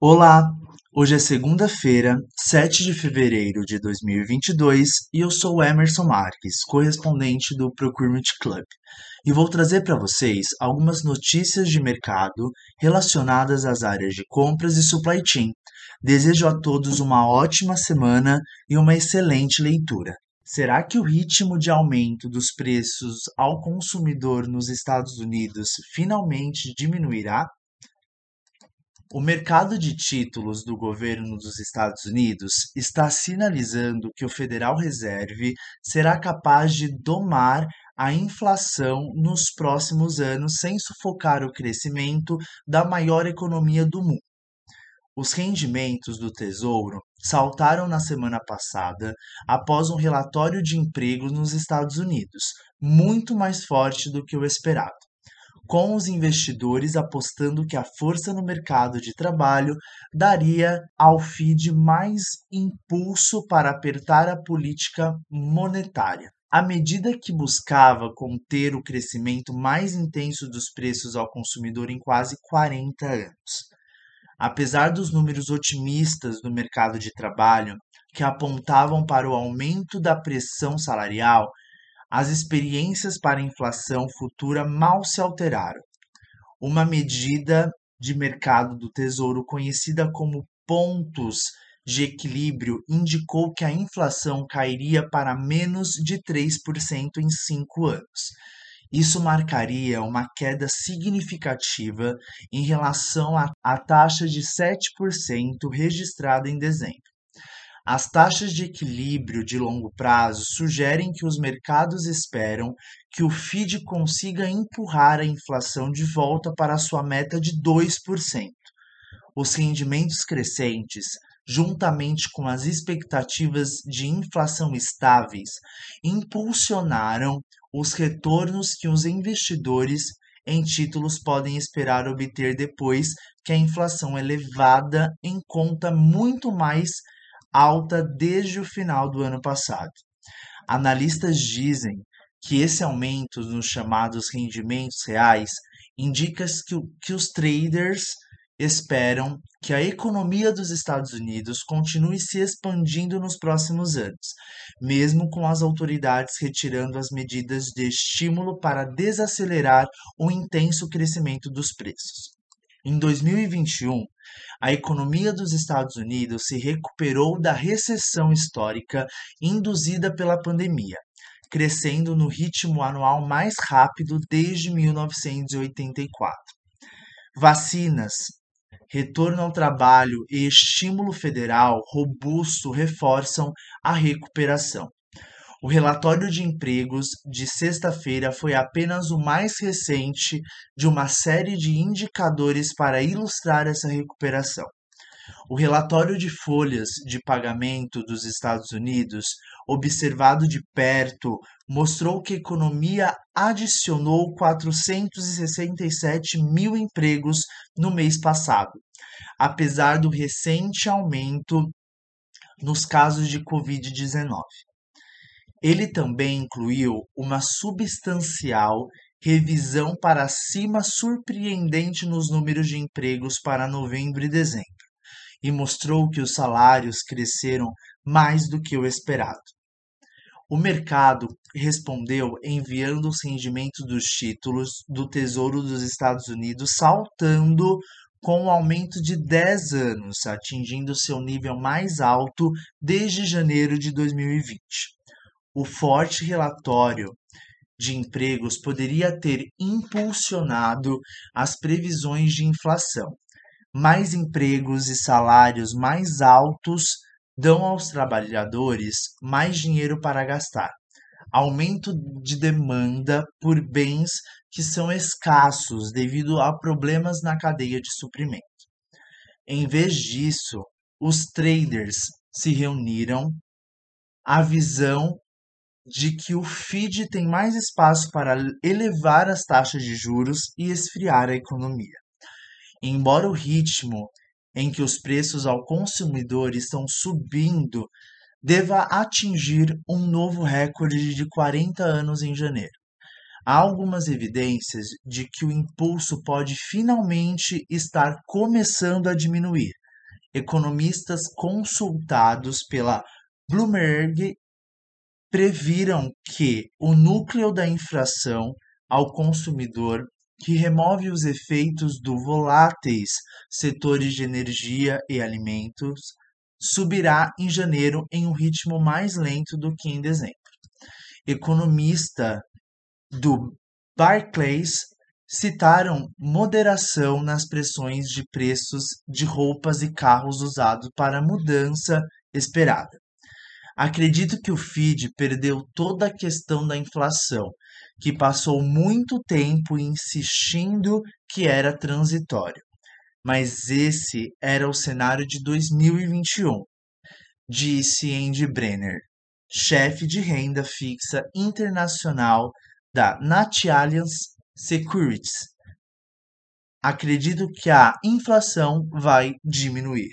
Olá, hoje é segunda-feira, 7 de fevereiro de 2022 e eu sou Emerson Marques, correspondente do Procurement Club, e vou trazer para vocês algumas notícias de mercado relacionadas às áreas de compras e supply chain. Desejo a todos uma ótima semana e uma excelente leitura. Será que o ritmo de aumento dos preços ao consumidor nos Estados Unidos finalmente diminuirá? O mercado de títulos do governo dos Estados Unidos está sinalizando que o Federal Reserve será capaz de domar a inflação nos próximos anos sem sufocar o crescimento da maior economia do mundo. Os rendimentos do Tesouro saltaram na semana passada após um relatório de emprego nos Estados Unidos, muito mais forte do que o esperado com os investidores apostando que a força no mercado de trabalho daria ao FID mais impulso para apertar a política monetária. À medida que buscava conter o crescimento mais intenso dos preços ao consumidor em quase 40 anos. Apesar dos números otimistas do mercado de trabalho, que apontavam para o aumento da pressão salarial, as experiências para inflação futura mal se alteraram. Uma medida de mercado do Tesouro, conhecida como pontos de equilíbrio, indicou que a inflação cairia para menos de 3% em cinco anos. Isso marcaria uma queda significativa em relação à taxa de 7% registrada em dezembro. As taxas de equilíbrio de longo prazo sugerem que os mercados esperam que o FID consiga empurrar a inflação de volta para sua meta de 2%. Os rendimentos crescentes, juntamente com as expectativas de inflação estáveis, impulsionaram os retornos que os investidores em títulos podem esperar obter depois que a inflação elevada em conta muito mais alta desde o final do ano passado. Analistas dizem que esse aumento nos chamados rendimentos reais indica que, que os traders esperam que a economia dos Estados Unidos continue se expandindo nos próximos anos, mesmo com as autoridades retirando as medidas de estímulo para desacelerar o intenso crescimento dos preços. Em 2021, a economia dos Estados Unidos se recuperou da recessão histórica induzida pela pandemia, crescendo no ritmo anual mais rápido desde 1984. Vacinas, retorno ao trabalho e estímulo federal robusto reforçam a recuperação. O relatório de empregos de sexta-feira foi apenas o mais recente de uma série de indicadores para ilustrar essa recuperação. O relatório de folhas de pagamento dos Estados Unidos, observado de perto, mostrou que a economia adicionou 467 mil empregos no mês passado, apesar do recente aumento nos casos de Covid-19. Ele também incluiu uma substancial revisão para cima surpreendente nos números de empregos para novembro e dezembro, e mostrou que os salários cresceram mais do que o esperado. O mercado respondeu enviando os rendimentos dos títulos do Tesouro dos Estados Unidos saltando com um aumento de 10 anos, atingindo seu nível mais alto desde janeiro de 2020 o forte relatório de empregos poderia ter impulsionado as previsões de inflação. Mais empregos e salários mais altos dão aos trabalhadores mais dinheiro para gastar. Aumento de demanda por bens que são escassos devido a problemas na cadeia de suprimento. Em vez disso, os traders se reuniram. A visão de que o FID tem mais espaço para elevar as taxas de juros e esfriar a economia. Embora o ritmo em que os preços ao consumidor estão subindo deva atingir um novo recorde de 40 anos em janeiro. Há algumas evidências de que o impulso pode finalmente estar começando a diminuir, economistas consultados pela Bloomberg previram que o núcleo da inflação ao consumidor, que remove os efeitos do voláteis setores de energia e alimentos, subirá em janeiro em um ritmo mais lento do que em dezembro. Economista do Barclays citaram moderação nas pressões de preços de roupas e carros usados para a mudança esperada. Acredito que o FID perdeu toda a questão da inflação, que passou muito tempo insistindo que era transitório. Mas esse era o cenário de 2021, disse Andy Brenner, chefe de renda fixa internacional da Allianz Securities. Acredito que a inflação vai diminuir.